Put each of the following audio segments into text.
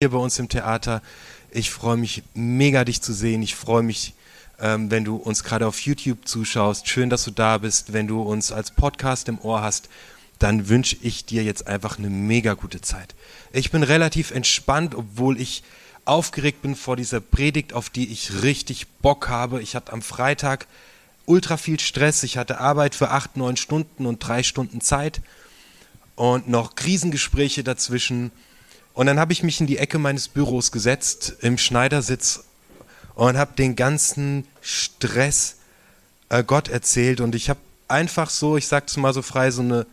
hier bei uns im Theater. Ich freue mich mega, dich zu sehen. Ich freue mich, ähm, wenn du uns gerade auf YouTube zuschaust. Schön, dass du da bist. Wenn du uns als Podcast im Ohr hast, dann wünsche ich dir jetzt einfach eine mega gute Zeit. Ich bin relativ entspannt, obwohl ich aufgeregt bin vor dieser Predigt, auf die ich richtig Bock habe. Ich hatte am Freitag ultra viel Stress. Ich hatte Arbeit für acht, neun Stunden und drei Stunden Zeit und noch Krisengespräche dazwischen und dann habe ich mich in die Ecke meines Büros gesetzt, im Schneidersitz und habe den ganzen Stress äh, Gott erzählt. Und ich habe einfach so, ich sag's mal so frei, so eine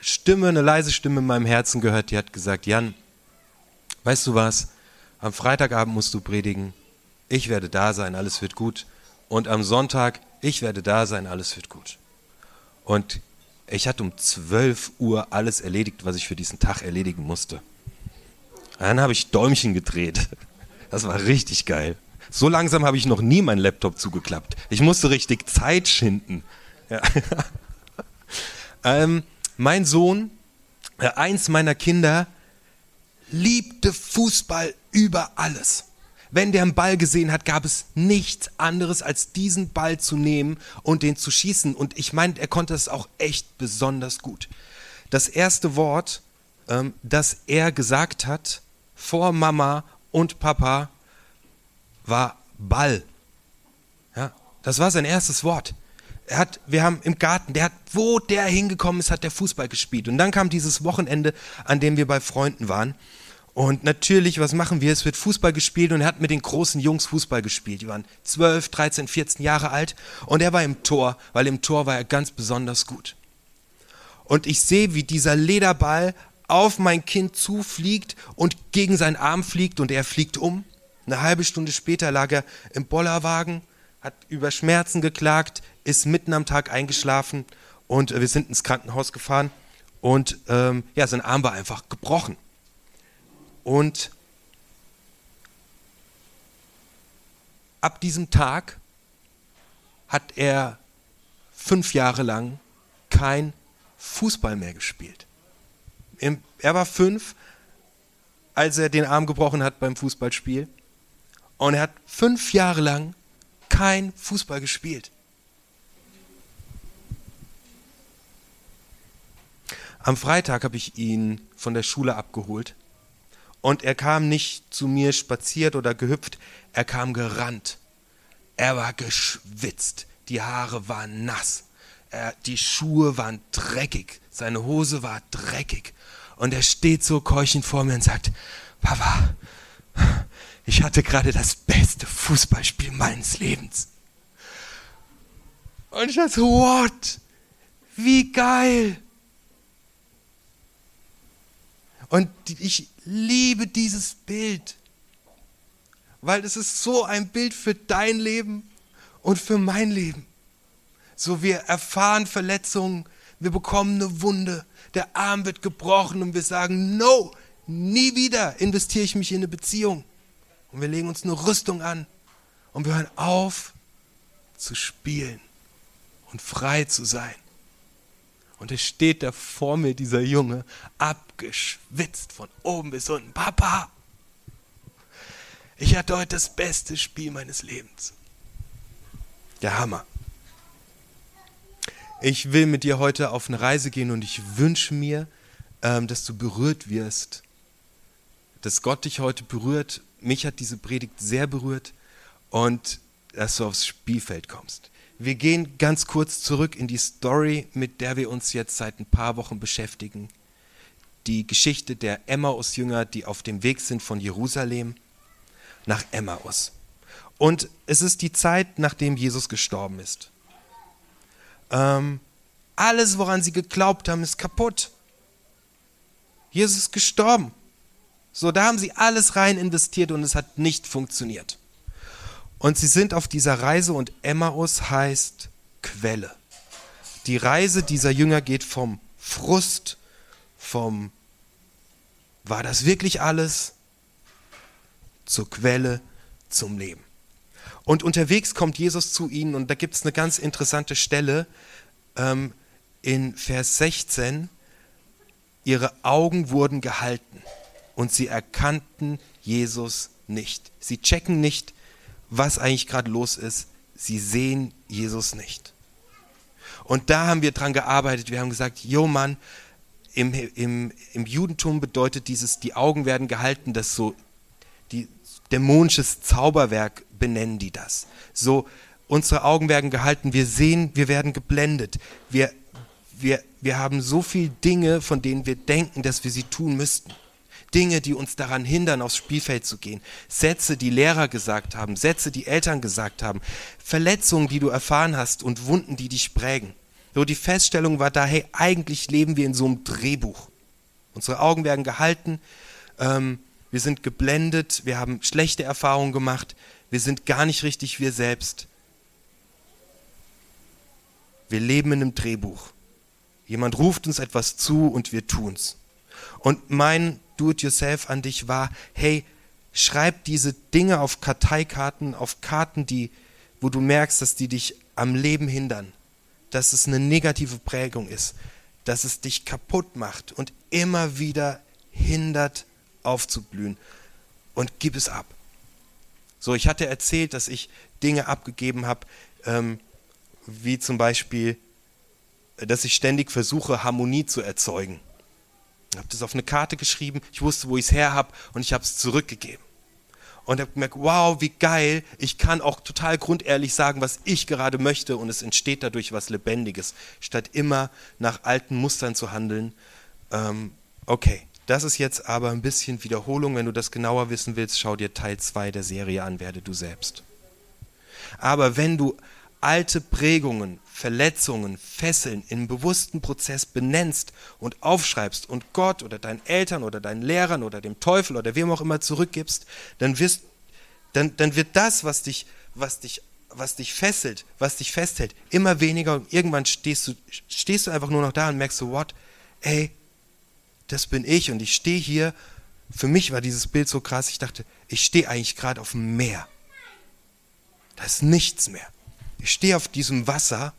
Stimme, eine leise Stimme in meinem Herzen gehört, die hat gesagt, Jan, weißt du was, am Freitagabend musst du predigen, ich werde da sein, alles wird gut. Und am Sonntag, ich werde da sein, alles wird gut. Und ich hatte um 12 Uhr alles erledigt, was ich für diesen Tag erledigen musste. Dann habe ich Däumchen gedreht. Das war richtig geil. So langsam habe ich noch nie meinen Laptop zugeklappt. Ich musste richtig Zeit schinden. Ja. ähm, mein Sohn, äh, eins meiner Kinder, liebte Fußball über alles. Wenn der einen Ball gesehen hat, gab es nichts anderes, als diesen Ball zu nehmen und den zu schießen. Und ich meine, er konnte es auch echt besonders gut. Das erste Wort, ähm, das er gesagt hat, vor Mama und Papa war Ball. Ja, das war sein erstes Wort. Er hat, wir haben im Garten, der hat, wo der hingekommen ist, hat der Fußball gespielt. Und dann kam dieses Wochenende, an dem wir bei Freunden waren. Und natürlich, was machen wir? Es wird Fußball gespielt und er hat mit den großen Jungs Fußball gespielt. Die waren 12, 13, 14 Jahre alt und er war im Tor, weil im Tor war er ganz besonders gut. Und ich sehe, wie dieser Lederball auf mein Kind zufliegt und gegen seinen Arm fliegt und er fliegt um. Eine halbe Stunde später lag er im Bollerwagen, hat über Schmerzen geklagt, ist mitten am Tag eingeschlafen und wir sind ins Krankenhaus gefahren und ähm, ja, sein Arm war einfach gebrochen. Und ab diesem Tag hat er fünf Jahre lang kein Fußball mehr gespielt er war fünf, als er den Arm gebrochen hat beim Fußballspiel. Und er hat fünf Jahre lang kein Fußball gespielt. Am Freitag habe ich ihn von der Schule abgeholt. Und er kam nicht zu mir spaziert oder gehüpft, er kam gerannt. Er war geschwitzt, die Haare waren nass, er, die Schuhe waren dreckig, seine Hose war dreckig. Und er steht so keuchend vor mir und sagt, Papa, ich hatte gerade das beste Fußballspiel meines Lebens. Und ich dachte, what? Wie geil. Und ich liebe dieses Bild, weil es ist so ein Bild für dein Leben und für mein Leben. So wir erfahren Verletzungen, wir bekommen eine Wunde, der Arm wird gebrochen und wir sagen, no, nie wieder investiere ich mich in eine Beziehung. Und wir legen uns eine Rüstung an und wir hören auf zu spielen und frei zu sein. Und es steht da vor mir dieser Junge, abgeschwitzt von oben bis unten. Papa, ich hatte heute das beste Spiel meines Lebens. Der Hammer. Ich will mit dir heute auf eine Reise gehen und ich wünsche mir, ähm, dass du berührt wirst, dass Gott dich heute berührt. Mich hat diese Predigt sehr berührt und dass du aufs Spielfeld kommst. Wir gehen ganz kurz zurück in die Story, mit der wir uns jetzt seit ein paar Wochen beschäftigen. Die Geschichte der Emmaus-Jünger, die auf dem Weg sind von Jerusalem nach Emmaus. Und es ist die Zeit, nachdem Jesus gestorben ist. Ähm, alles, woran sie geglaubt haben, ist kaputt. Jesus ist gestorben. So, da haben sie alles rein investiert und es hat nicht funktioniert. Und sie sind auf dieser Reise und Emmaus heißt Quelle. Die Reise dieser Jünger geht vom Frust, vom war das wirklich alles, zur Quelle, zum Leben. Und unterwegs kommt Jesus zu ihnen und da gibt es eine ganz interessante Stelle ähm, in Vers 16. Ihre Augen wurden gehalten und sie erkannten Jesus nicht. Sie checken nicht, was eigentlich gerade los ist. Sie sehen Jesus nicht. Und da haben wir dran gearbeitet. Wir haben gesagt, jo Mann, im, im, im Judentum bedeutet dieses, die Augen werden gehalten, das so, die, dämonisches Zauberwerk benennen die das. So, unsere Augen werden gehalten, wir sehen, wir werden geblendet. Wir, wir, wir haben so viele Dinge, von denen wir denken, dass wir sie tun müssten. Dinge, die uns daran hindern, aufs Spielfeld zu gehen. Sätze, die Lehrer gesagt haben, Sätze, die Eltern gesagt haben, Verletzungen, die du erfahren hast und Wunden, die dich prägen. So die Feststellung war da, hey, eigentlich leben wir in so einem Drehbuch. Unsere Augen werden gehalten, ähm, wir sind geblendet, wir haben schlechte Erfahrungen gemacht, wir sind gar nicht richtig wir selbst. Wir leben in einem Drehbuch. Jemand ruft uns etwas zu und wir tun's. Und mein Do-it-yourself an dich war, hey, schreib diese Dinge auf Karteikarten, auf Karten, die, wo du merkst, dass die dich am Leben hindern, dass es eine negative Prägung ist, dass es dich kaputt macht und immer wieder hindert, aufzublühen. Und gib es ab. So, ich hatte erzählt, dass ich Dinge abgegeben habe, ähm, wie zum Beispiel, dass ich ständig versuche, Harmonie zu erzeugen. Ich habe das auf eine Karte geschrieben, ich wusste, wo ich es her habe und ich habe es zurückgegeben. Und habe gemerkt, wow, wie geil, ich kann auch total grundehrlich sagen, was ich gerade möchte und es entsteht dadurch was Lebendiges, statt immer nach alten Mustern zu handeln. Ähm, okay, das ist jetzt aber ein bisschen Wiederholung. Wenn du das genauer wissen willst, schau dir Teil 2 der Serie an, werde du selbst. Aber wenn du alte Prägungen, Verletzungen, Fesseln im bewussten Prozess benennst und aufschreibst und Gott oder deinen Eltern oder deinen Lehrern oder dem Teufel oder wem auch immer zurückgibst, dann, wirst, dann, dann wird das, was dich, was, dich, was dich fesselt, was dich festhält, immer weniger und irgendwann stehst du, stehst du einfach nur noch da und merkst so, what, ey, das bin ich und ich stehe hier. Für mich war dieses Bild so krass, ich dachte, ich stehe eigentlich gerade auf dem Meer. Da ist nichts mehr. Ich stehe auf diesem Wasser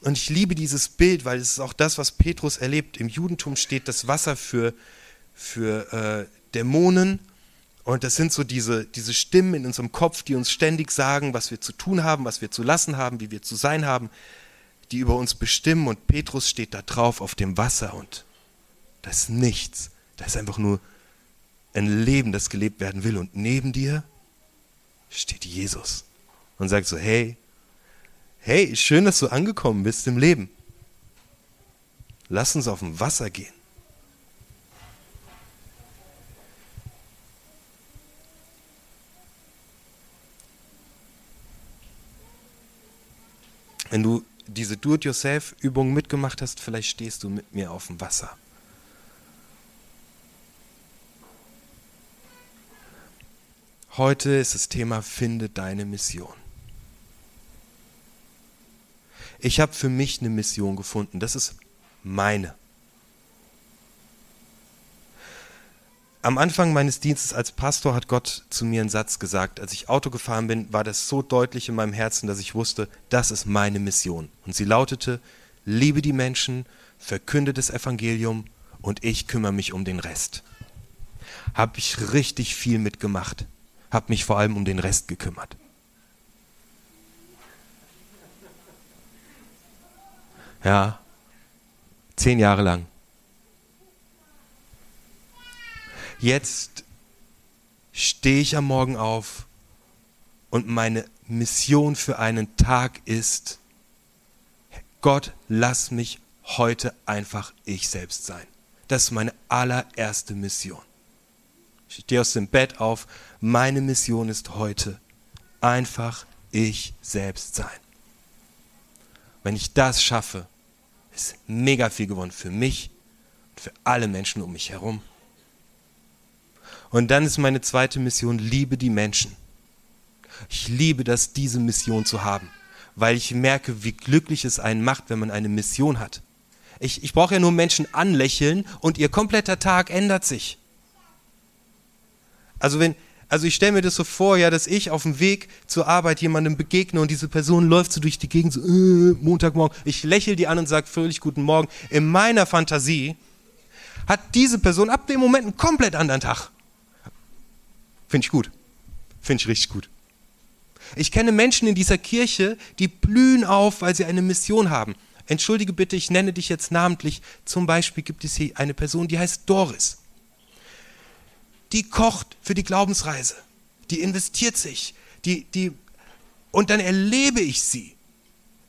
und ich liebe dieses Bild, weil es ist auch das, was Petrus erlebt. Im Judentum steht das Wasser für, für äh, Dämonen und das sind so diese, diese Stimmen in unserem Kopf, die uns ständig sagen, was wir zu tun haben, was wir zu lassen haben, wie wir zu sein haben, die über uns bestimmen und Petrus steht da drauf auf dem Wasser und das ist nichts. Das ist einfach nur ein Leben, das gelebt werden will. Und neben dir steht Jesus und sagt so, hey, hey, schön, dass du angekommen bist im Leben. Lass uns auf dem Wasser gehen. Wenn du diese Do-it-yourself-Übung mitgemacht hast, vielleicht stehst du mit mir auf dem Wasser. Heute ist das Thema Finde deine Mission. Ich habe für mich eine Mission gefunden. Das ist meine. Am Anfang meines Dienstes als Pastor hat Gott zu mir einen Satz gesagt. Als ich Auto gefahren bin, war das so deutlich in meinem Herzen, dass ich wusste, das ist meine Mission. Und sie lautete, liebe die Menschen, verkünde das Evangelium und ich kümmere mich um den Rest. Habe ich richtig viel mitgemacht habe mich vor allem um den Rest gekümmert. Ja, zehn Jahre lang. Jetzt stehe ich am Morgen auf und meine Mission für einen Tag ist, Gott, lass mich heute einfach ich selbst sein. Das ist meine allererste Mission. Ich stehe aus dem Bett auf. Meine Mission ist heute einfach ich selbst sein. Wenn ich das schaffe, ist mega viel gewonnen für mich und für alle Menschen um mich herum. Und dann ist meine zweite Mission, liebe die Menschen. Ich liebe das, diese Mission zu haben, weil ich merke, wie glücklich es einen macht, wenn man eine Mission hat. Ich, ich brauche ja nur Menschen anlächeln und ihr kompletter Tag ändert sich. Also wenn, also ich stelle mir das so vor, ja, dass ich auf dem Weg zur Arbeit jemandem begegne und diese Person läuft so durch die Gegend, so äh, Montagmorgen. Ich lächle die an und sage fröhlich guten Morgen. In meiner Fantasie hat diese Person ab dem Moment einen komplett anderen Tag. Finde ich gut. Finde ich richtig gut. Ich kenne Menschen in dieser Kirche, die blühen auf, weil sie eine Mission haben. Entschuldige bitte, ich nenne dich jetzt namentlich. Zum Beispiel gibt es hier eine Person, die heißt Doris. Die kocht für die Glaubensreise. Die investiert sich. Die, die, und dann erlebe ich sie.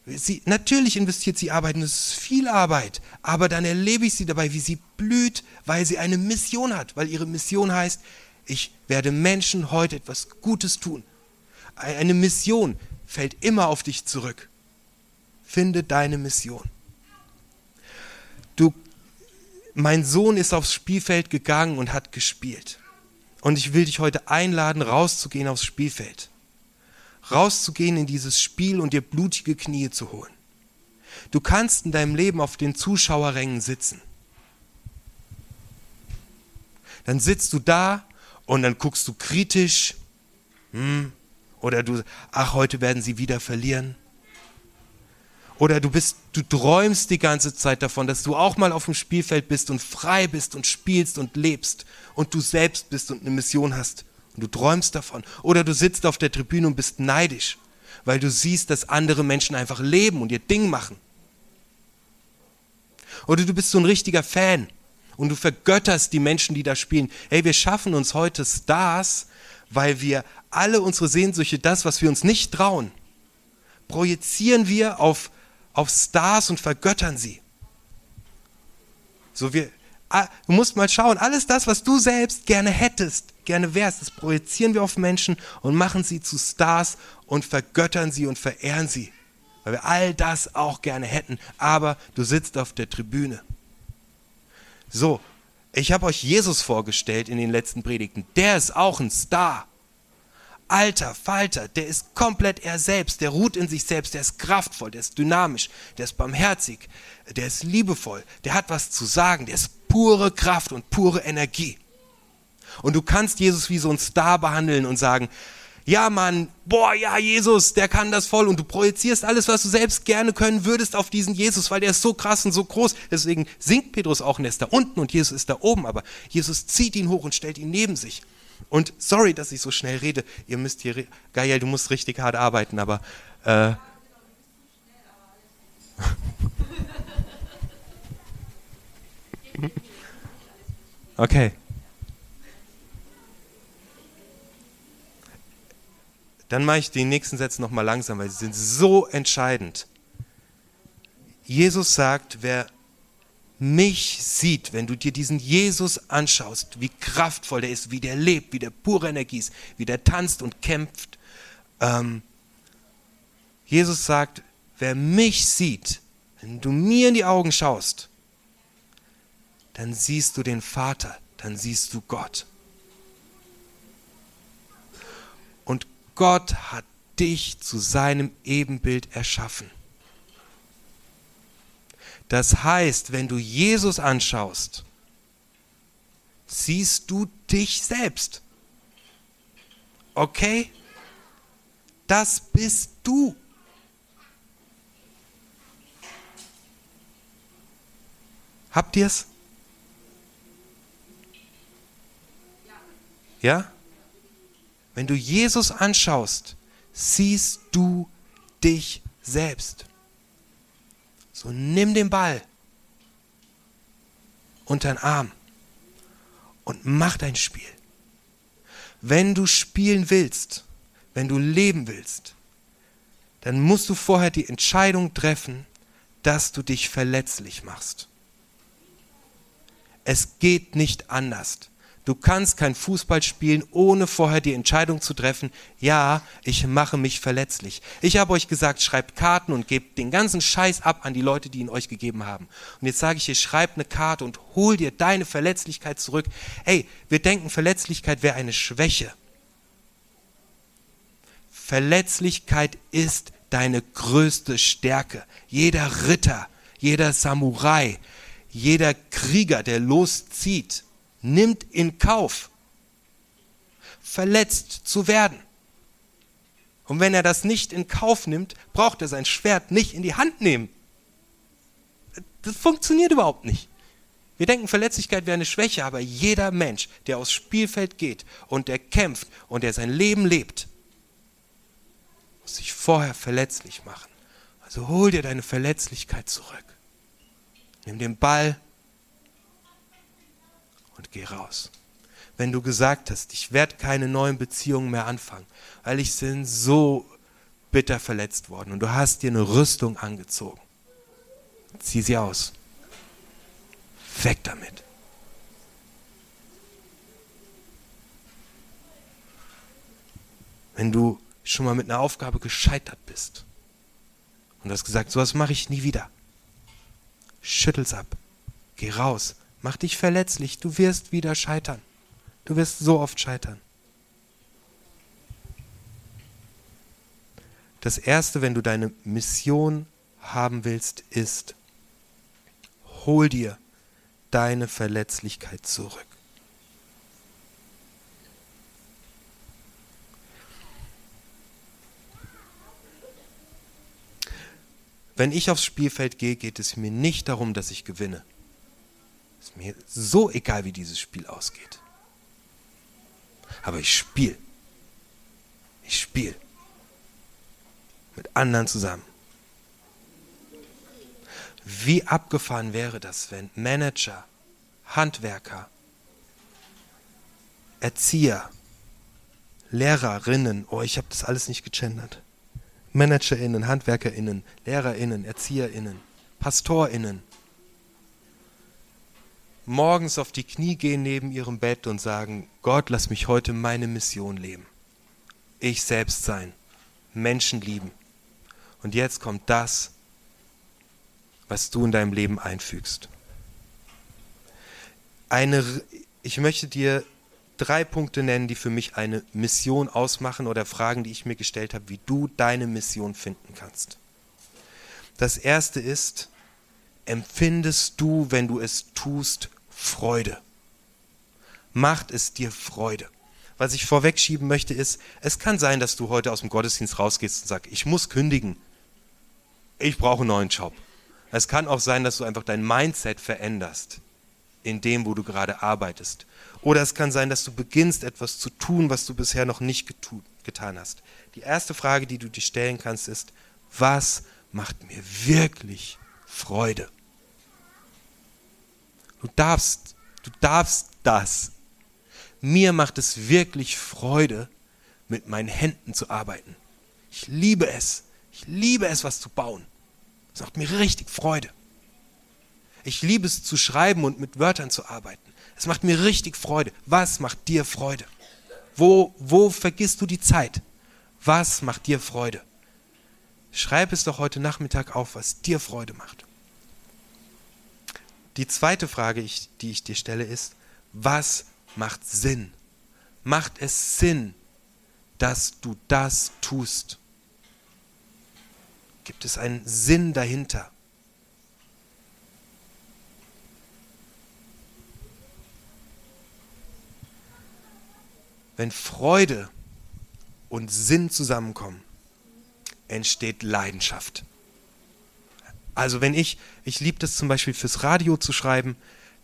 sie. Natürlich investiert sie Arbeit und es ist viel Arbeit. Aber dann erlebe ich sie dabei, wie sie blüht, weil sie eine Mission hat. Weil ihre Mission heißt, ich werde Menschen heute etwas Gutes tun. Eine Mission fällt immer auf dich zurück. Finde deine Mission. Du, mein Sohn ist aufs Spielfeld gegangen und hat gespielt. Und ich will dich heute einladen, rauszugehen aufs Spielfeld. Rauszugehen in dieses Spiel und dir blutige Knie zu holen. Du kannst in deinem Leben auf den Zuschauerrängen sitzen. Dann sitzt du da und dann guckst du kritisch. Hm, oder du, ach, heute werden sie wieder verlieren. Oder du bist, du träumst die ganze Zeit davon, dass du auch mal auf dem Spielfeld bist und frei bist und spielst und lebst und du selbst bist und eine Mission hast. Und du träumst davon. Oder du sitzt auf der Tribüne und bist neidisch, weil du siehst, dass andere Menschen einfach leben und ihr Ding machen. Oder du bist so ein richtiger Fan und du vergötterst die Menschen, die da spielen. Hey, wir schaffen uns heute Stars, weil wir alle unsere Sehnsüchte, das, was wir uns nicht trauen, projizieren wir auf, auf Stars und vergöttern sie. So wir, ah, du musst mal schauen, alles das, was du selbst gerne hättest, gerne wärst, das projizieren wir auf Menschen und machen sie zu Stars und vergöttern sie und verehren sie. Weil wir all das auch gerne hätten, aber du sitzt auf der Tribüne. So, ich habe euch Jesus vorgestellt in den letzten Predigten. Der ist auch ein Star. Alter Falter, der ist komplett er selbst, der ruht in sich selbst, der ist kraftvoll, der ist dynamisch, der ist barmherzig, der ist liebevoll, der hat was zu sagen, der ist pure Kraft und pure Energie. Und du kannst Jesus wie so ein Star behandeln und sagen, ja Mann, boah, ja Jesus, der kann das voll und du projizierst alles, was du selbst gerne können würdest auf diesen Jesus, weil der ist so krass und so groß. Deswegen singt Petrus auch und er ist da unten und Jesus ist da oben, aber Jesus zieht ihn hoch und stellt ihn neben sich. Und sorry, dass ich so schnell rede. Ihr müsst hier, Gael, du musst richtig hart arbeiten, aber äh, okay. Dann mache ich die nächsten Sätze nochmal langsam, weil sie sind so entscheidend. Jesus sagt, wer mich sieht, wenn du dir diesen Jesus anschaust, wie kraftvoll der ist, wie der lebt, wie der pure Energie ist, wie der tanzt und kämpft. Ähm, Jesus sagt, wer mich sieht, wenn du mir in die Augen schaust, dann siehst du den Vater, dann siehst du Gott. Und Gott hat dich zu seinem Ebenbild erschaffen. Das heißt, wenn du Jesus anschaust, siehst du dich selbst. Okay? Das bist du. Habt ihr es? Ja? Wenn du Jesus anschaust, siehst du dich selbst. So nimm den Ball unter den Arm und mach dein Spiel. Wenn du spielen willst, wenn du leben willst, dann musst du vorher die Entscheidung treffen, dass du dich verletzlich machst. Es geht nicht anders. Du kannst kein Fußball spielen, ohne vorher die Entscheidung zu treffen, ja, ich mache mich verletzlich. Ich habe euch gesagt, schreibt Karten und gebt den ganzen Scheiß ab an die Leute, die ihn euch gegeben haben. Und jetzt sage ich dir, schreib eine Karte und hol dir deine Verletzlichkeit zurück. Hey, wir denken, Verletzlichkeit wäre eine Schwäche. Verletzlichkeit ist deine größte Stärke. Jeder Ritter, jeder Samurai, jeder Krieger, der loszieht, nimmt in Kauf, verletzt zu werden. Und wenn er das nicht in Kauf nimmt, braucht er sein Schwert nicht in die Hand nehmen. Das funktioniert überhaupt nicht. Wir denken, Verletzlichkeit wäre eine Schwäche, aber jeder Mensch, der aufs Spielfeld geht und der kämpft und der sein Leben lebt, muss sich vorher verletzlich machen. Also hol dir deine Verletzlichkeit zurück. Nimm den Ball und geh raus. Wenn du gesagt hast, ich werde keine neuen Beziehungen mehr anfangen, weil ich bin so bitter verletzt worden und du hast dir eine Rüstung angezogen, zieh sie aus. Weg damit. Wenn du schon mal mit einer Aufgabe gescheitert bist und hast gesagt, sowas mache ich nie wieder, schüttel's ab, geh raus, mach dich verletzlich, du wirst wieder scheitern. Du wirst so oft scheitern. Das Erste, wenn du deine Mission haben willst, ist, hol dir deine Verletzlichkeit zurück. Wenn ich aufs Spielfeld gehe, geht es mir nicht darum, dass ich gewinne. Ist mir so egal, wie dieses Spiel ausgeht. Aber ich spiele. Ich spiele. Mit anderen zusammen. Wie abgefahren wäre das, wenn Manager, Handwerker, Erzieher, Lehrerinnen, oh, ich habe das alles nicht gegendert, ManagerInnen, HandwerkerInnen, LehrerInnen, ErzieherInnen, PastorInnen, morgens auf die Knie gehen neben ihrem Bett und sagen, Gott, lass mich heute meine Mission leben. Ich selbst sein, Menschen lieben. Und jetzt kommt das, was du in deinem Leben einfügst. Eine, ich möchte dir drei Punkte nennen, die für mich eine Mission ausmachen oder Fragen, die ich mir gestellt habe, wie du deine Mission finden kannst. Das erste ist, empfindest du, wenn du es tust, Freude? Macht es dir Freude? Was ich vorwegschieben möchte ist, es kann sein, dass du heute aus dem Gottesdienst rausgehst und sagst, ich muss kündigen. Ich brauche einen neuen Job. Es kann auch sein, dass du einfach dein Mindset veränderst in dem, wo du gerade arbeitest. Oder es kann sein, dass du beginnst, etwas zu tun, was du bisher noch nicht getan hast. Die erste Frage, die du dir stellen kannst, ist, was macht mir wirklich Freude? Du darfst, du darfst das. Mir macht es wirklich Freude, mit meinen Händen zu arbeiten. Ich liebe es. Ich liebe es, was zu bauen. Es macht mir richtig Freude. Ich liebe es zu schreiben und mit Wörtern zu arbeiten. Es macht mir richtig Freude. Was macht dir Freude? Wo, wo vergisst du die Zeit? Was macht dir Freude? Schreib es doch heute Nachmittag auf, was dir Freude macht. Die zweite Frage, die ich dir stelle, ist, was macht Sinn? Macht es Sinn, dass du das tust? Gibt es einen Sinn dahinter? Wenn Freude und Sinn zusammenkommen, entsteht Leidenschaft. Also wenn ich, ich liebe das zum Beispiel fürs Radio zu schreiben,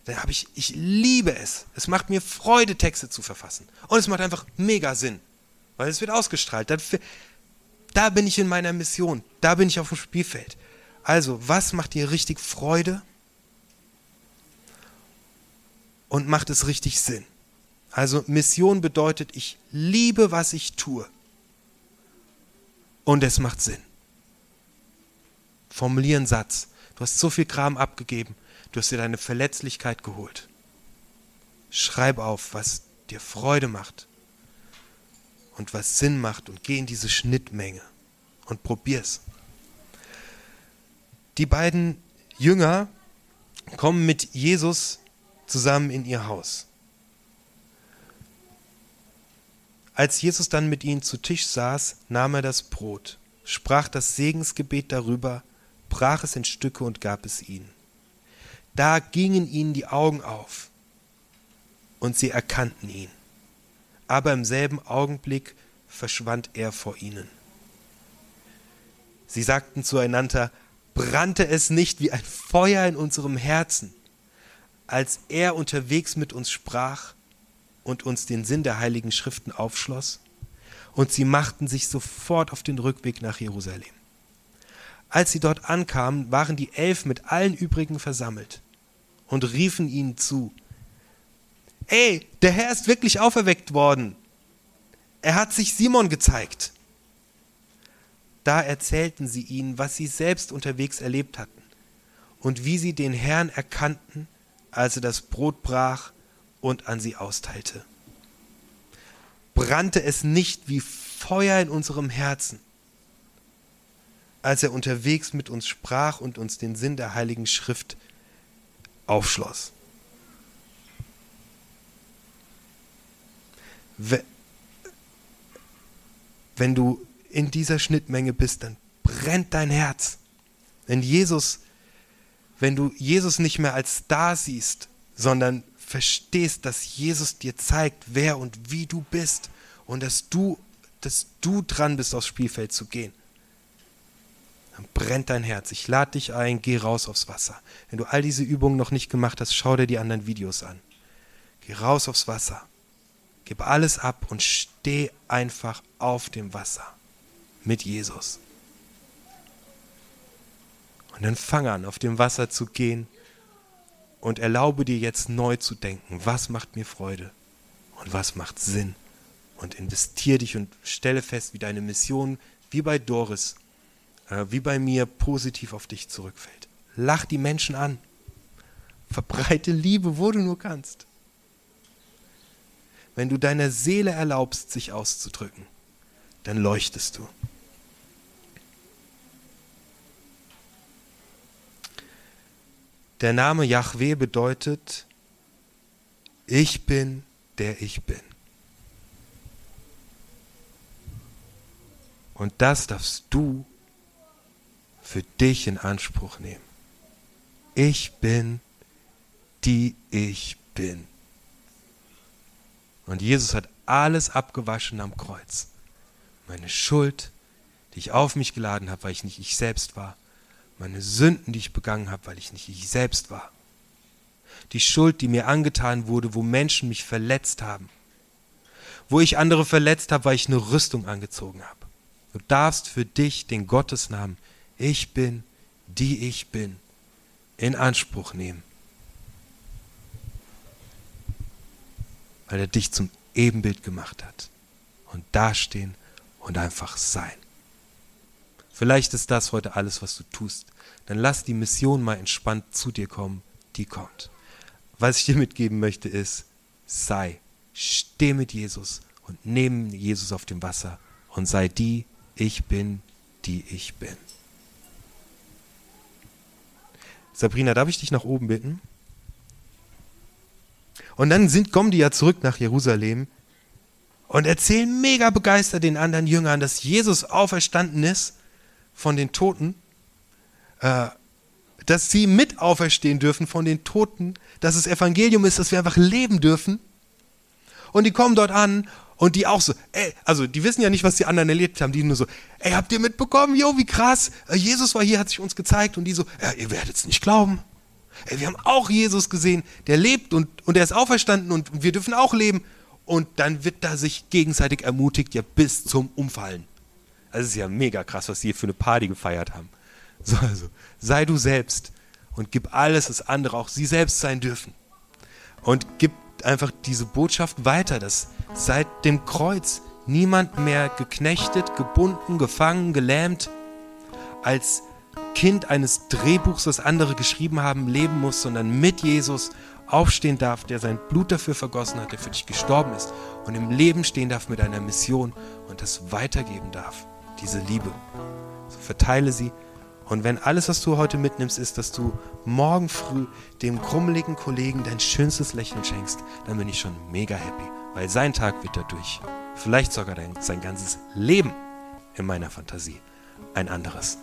dann habe ich, ich liebe es. Es macht mir Freude, Texte zu verfassen. Und es macht einfach mega Sinn, weil es wird ausgestrahlt. Da bin ich in meiner Mission. Da bin ich auf dem Spielfeld. Also, was macht dir richtig Freude? Und macht es richtig Sinn? Also, Mission bedeutet, ich liebe, was ich tue. Und es macht Sinn. Formulier einen Satz. Du hast so viel Kram abgegeben. Du hast dir deine Verletzlichkeit geholt. Schreib auf, was dir Freude macht und was Sinn macht und geh in diese Schnittmenge und probier's. Die beiden Jünger kommen mit Jesus zusammen in ihr Haus. Als Jesus dann mit ihnen zu Tisch saß, nahm er das Brot, sprach das Segensgebet darüber, brach es in Stücke und gab es ihnen. Da gingen ihnen die Augen auf und sie erkannten ihn aber im selben Augenblick verschwand er vor ihnen. Sie sagten zueinander, brannte es nicht wie ein Feuer in unserem Herzen, als er unterwegs mit uns sprach und uns den Sinn der heiligen Schriften aufschloss, und sie machten sich sofort auf den Rückweg nach Jerusalem. Als sie dort ankamen, waren die Elf mit allen übrigen versammelt und riefen ihnen zu, Ey, der Herr ist wirklich auferweckt worden. Er hat sich Simon gezeigt. Da erzählten sie ihnen, was sie selbst unterwegs erlebt hatten und wie sie den Herrn erkannten, als er das Brot brach und an sie austeilte. Brannte es nicht wie Feuer in unserem Herzen, als er unterwegs mit uns sprach und uns den Sinn der heiligen Schrift aufschloss. Wenn du in dieser Schnittmenge bist, dann brennt dein Herz. Wenn Jesus, wenn du Jesus nicht mehr als Star siehst, sondern verstehst, dass Jesus dir zeigt, wer und wie du bist und dass du, dass du dran bist, aufs Spielfeld zu gehen, dann brennt dein Herz. Ich lade dich ein, geh raus aufs Wasser. Wenn du all diese Übungen noch nicht gemacht hast, schau dir die anderen Videos an. Geh raus aufs Wasser. Gib alles ab und steh einfach auf dem Wasser mit Jesus. Und dann fang an, auf dem Wasser zu gehen und erlaube dir jetzt neu zu denken, was macht mir Freude und was macht Sinn. Und investier dich und stelle fest, wie deine Mission, wie bei Doris, wie bei mir, positiv auf dich zurückfällt. Lach die Menschen an. Verbreite Liebe, wo du nur kannst. Wenn du deiner Seele erlaubst, sich auszudrücken, dann leuchtest du. Der Name Yahweh bedeutet, ich bin, der ich bin. Und das darfst du für dich in Anspruch nehmen. Ich bin, die ich bin. Und Jesus hat alles abgewaschen am Kreuz. Meine Schuld, die ich auf mich geladen habe, weil ich nicht ich selbst war meine Sünden, die ich begangen habe, weil ich nicht ich selbst war. Die Schuld, die mir angetan wurde, wo Menschen mich verletzt haben. Wo ich andere verletzt habe, weil ich eine Rüstung angezogen habe. Du darfst für dich den Gottesnamen Ich bin, die ich bin, in Anspruch nehmen. Weil er dich zum Ebenbild gemacht hat. Und dastehen und einfach sein. Vielleicht ist das heute alles, was du tust. Dann lass die Mission mal entspannt zu dir kommen, die kommt. Was ich dir mitgeben möchte ist, sei, steh mit Jesus und neben Jesus auf dem Wasser und sei die, ich bin, die ich bin. Sabrina, darf ich dich nach oben bitten? Und dann sind, kommen die ja zurück nach Jerusalem und erzählen mega begeistert den anderen Jüngern, dass Jesus auferstanden ist von den Toten, äh, dass sie mit auferstehen dürfen von den Toten, dass das Evangelium ist, dass wir einfach leben dürfen. Und die kommen dort an und die auch so, ey, also die wissen ja nicht, was die anderen erlebt haben, die nur so, ey, habt ihr mitbekommen, jo, wie krass, äh, Jesus war hier, hat sich uns gezeigt und die so, ja, ihr werdet es nicht glauben. Ey, wir haben auch Jesus gesehen, der lebt und, und er ist auferstanden und wir dürfen auch leben. Und dann wird da sich gegenseitig ermutigt, ja, bis zum Umfallen. Das ist ja mega krass, was sie hier für eine Party gefeiert haben. So, also, sei du selbst und gib alles, was andere auch sie selbst sein dürfen. Und gib einfach diese Botschaft weiter, dass seit dem Kreuz niemand mehr geknechtet, gebunden, gefangen, gelähmt, als Kind eines Drehbuchs, das andere geschrieben haben, leben muss, sondern mit Jesus aufstehen darf, der sein Blut dafür vergossen hat, der für dich gestorben ist und im Leben stehen darf mit einer Mission und das weitergeben darf diese Liebe. So verteile sie. Und wenn alles, was du heute mitnimmst, ist, dass du morgen früh dem krummeligen Kollegen dein schönstes Lächeln schenkst, dann bin ich schon mega happy, weil sein Tag wird dadurch, vielleicht sogar sein ganzes Leben in meiner Fantasie, ein anderes.